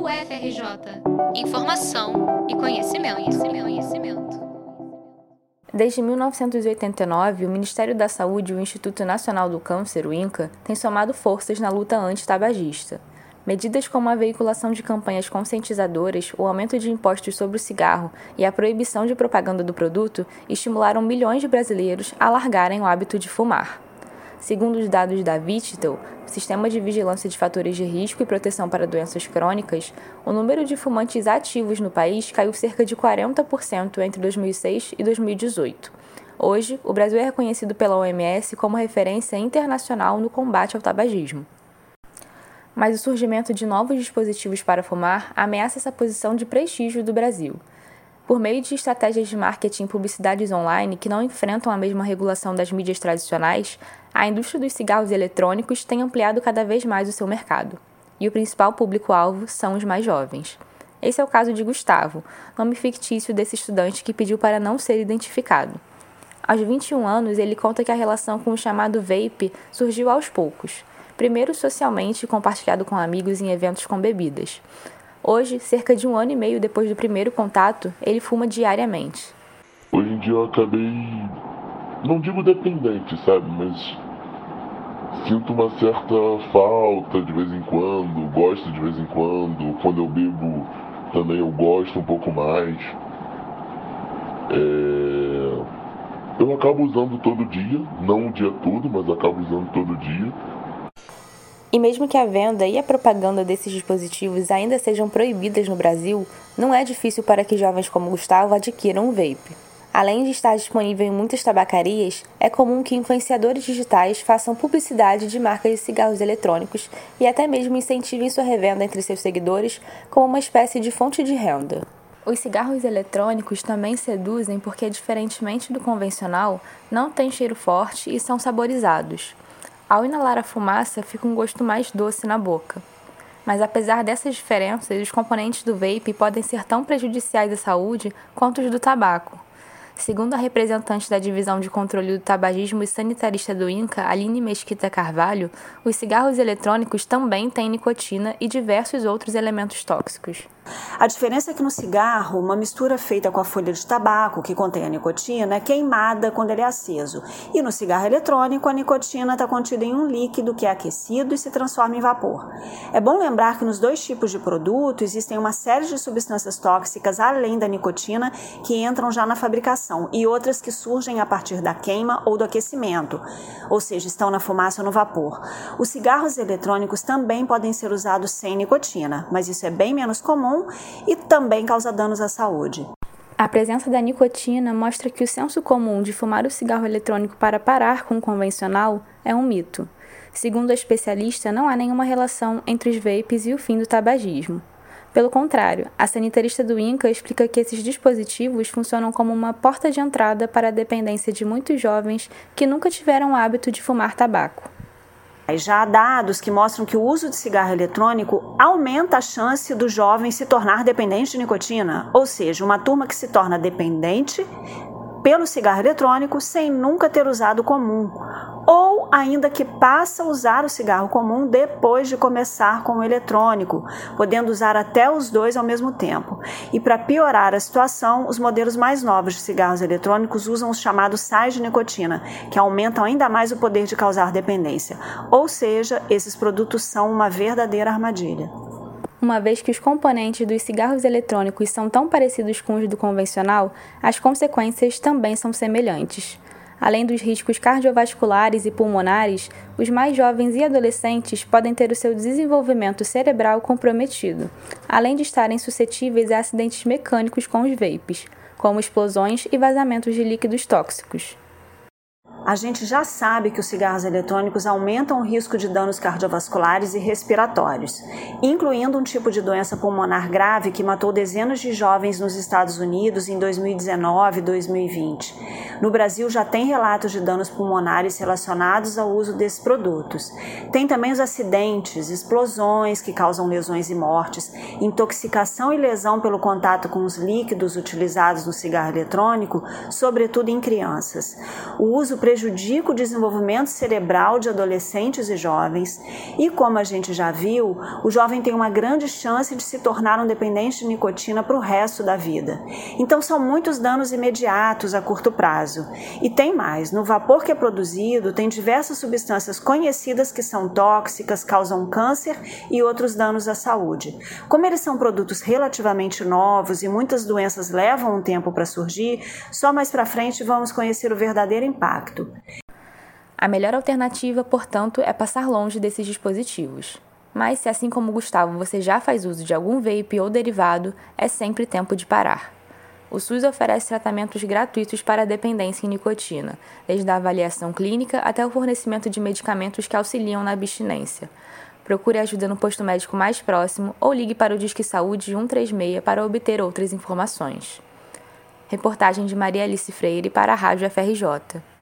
UFRJ. Informação e conhecimento, conhecimento, conhecimento. Desde 1989, o Ministério da Saúde e o Instituto Nacional do Câncer, o INCA, têm somado forças na luta anti-tabagista. Medidas como a veiculação de campanhas conscientizadoras, o aumento de impostos sobre o cigarro e a proibição de propaganda do produto estimularam milhões de brasileiros a largarem o hábito de fumar. Segundo os dados da Vigitel, Sistema de Vigilância de Fatores de Risco e Proteção para Doenças Crônicas, o número de fumantes ativos no país caiu cerca de 40% entre 2006 e 2018. Hoje, o Brasil é reconhecido pela OMS como referência internacional no combate ao tabagismo. Mas o surgimento de novos dispositivos para fumar ameaça essa posição de prestígio do Brasil. Por meio de estratégias de marketing e publicidades online que não enfrentam a mesma regulação das mídias tradicionais, a indústria dos cigarros eletrônicos tem ampliado cada vez mais o seu mercado. E o principal público-alvo são os mais jovens. Esse é o caso de Gustavo, nome fictício desse estudante que pediu para não ser identificado. Aos 21 anos, ele conta que a relação com o chamado vape surgiu aos poucos. Primeiro socialmente, compartilhado com amigos em eventos com bebidas. Hoje, cerca de um ano e meio depois do primeiro contato, ele fuma diariamente. Hoje em dia eu acabei, não digo dependente, sabe, mas sinto uma certa falta de vez em quando, gosto de vez em quando, quando eu bebo também eu gosto um pouco mais. É... Eu acabo usando todo dia, não o dia todo, mas acabo usando todo dia. E mesmo que a venda e a propaganda desses dispositivos ainda sejam proibidas no Brasil, não é difícil para que jovens como Gustavo adquiram um vape. Além de estar disponível em muitas tabacarias, é comum que influenciadores digitais façam publicidade de marcas de cigarros eletrônicos e até mesmo incentivem sua revenda entre seus seguidores como uma espécie de fonte de renda. Os cigarros eletrônicos também seduzem porque, diferentemente do convencional, não têm cheiro forte e são saborizados. Ao inalar a fumaça, fica um gosto mais doce na boca. Mas apesar dessas diferenças, os componentes do vape podem ser tão prejudiciais à saúde quanto os do tabaco. Segundo a representante da Divisão de Controle do Tabagismo e Sanitarista do INCA, Aline Mesquita Carvalho, os cigarros eletrônicos também têm nicotina e diversos outros elementos tóxicos. A diferença é que no cigarro, uma mistura feita com a folha de tabaco, que contém a nicotina, é queimada quando ele é aceso. E no cigarro eletrônico, a nicotina está contida em um líquido que é aquecido e se transforma em vapor. É bom lembrar que nos dois tipos de produto existem uma série de substâncias tóxicas além da nicotina que entram já na fabricação e outras que surgem a partir da queima ou do aquecimento, ou seja, estão na fumaça ou no vapor. Os cigarros eletrônicos também podem ser usados sem nicotina, mas isso é bem menos comum e também causa danos à saúde. A presença da nicotina mostra que o senso comum de fumar o cigarro eletrônico para parar com o convencional é um mito. Segundo a especialista, não há nenhuma relação entre os vapes e o fim do tabagismo. Pelo contrário, a sanitarista do INCA explica que esses dispositivos funcionam como uma porta de entrada para a dependência de muitos jovens que nunca tiveram o hábito de fumar tabaco. Já há dados que mostram que o uso de cigarro eletrônico aumenta a chance do jovem se tornar dependente de nicotina, ou seja, uma turma que se torna dependente pelo cigarro eletrônico sem nunca ter usado comum, ou ainda que passa a usar o cigarro comum depois de começar com o eletrônico, podendo usar até os dois ao mesmo tempo. E para piorar a situação, os modelos mais novos de cigarros eletrônicos usam os chamados sais de nicotina, que aumentam ainda mais o poder de causar dependência. Ou seja, esses produtos são uma verdadeira armadilha uma vez que os componentes dos cigarros eletrônicos são tão parecidos com os do convencional, as consequências também são semelhantes. Além dos riscos cardiovasculares e pulmonares, os mais jovens e adolescentes podem ter o seu desenvolvimento cerebral comprometido, além de estarem suscetíveis a acidentes mecânicos com os vapes, como explosões e vazamentos de líquidos tóxicos. A gente já sabe que os cigarros eletrônicos aumentam o risco de danos cardiovasculares e respiratórios, incluindo um tipo de doença pulmonar grave que matou dezenas de jovens nos Estados Unidos em 2019 e 2020. No Brasil já tem relatos de danos pulmonares relacionados ao uso desses produtos. Tem também os acidentes, explosões que causam lesões e mortes, intoxicação e lesão pelo contato com os líquidos utilizados no cigarro eletrônico, sobretudo em crianças. O uso prejudica o desenvolvimento cerebral de adolescentes e jovens, e como a gente já viu, o jovem tem uma grande chance de se tornar um dependente de nicotina para o resto da vida. Então são muitos danos imediatos a curto E tem mais, no vapor que é produzido tem diversas substâncias conhecidas que são tóxicas, causam câncer e outros danos à saúde. Como eles são produtos relativamente novos e muitas doenças levam um tempo para surgir, só mais para frente vamos conhecer o verdadeiro impacto. A melhor alternativa, portanto, é passar longe desses dispositivos. Mas se assim como Gustavo você já faz uso de algum vape ou derivado, é sempre tempo de parar. O SUS oferece tratamentos gratuitos para a dependência em nicotina, desde a avaliação clínica até o fornecimento de medicamentos que auxiliam na abstinência. Procure ajuda no posto médico mais próximo ou ligue para o Disque Saúde 136 para obter outras informações. Reportagem de Maria Alice Freire para a Rádio FRJ.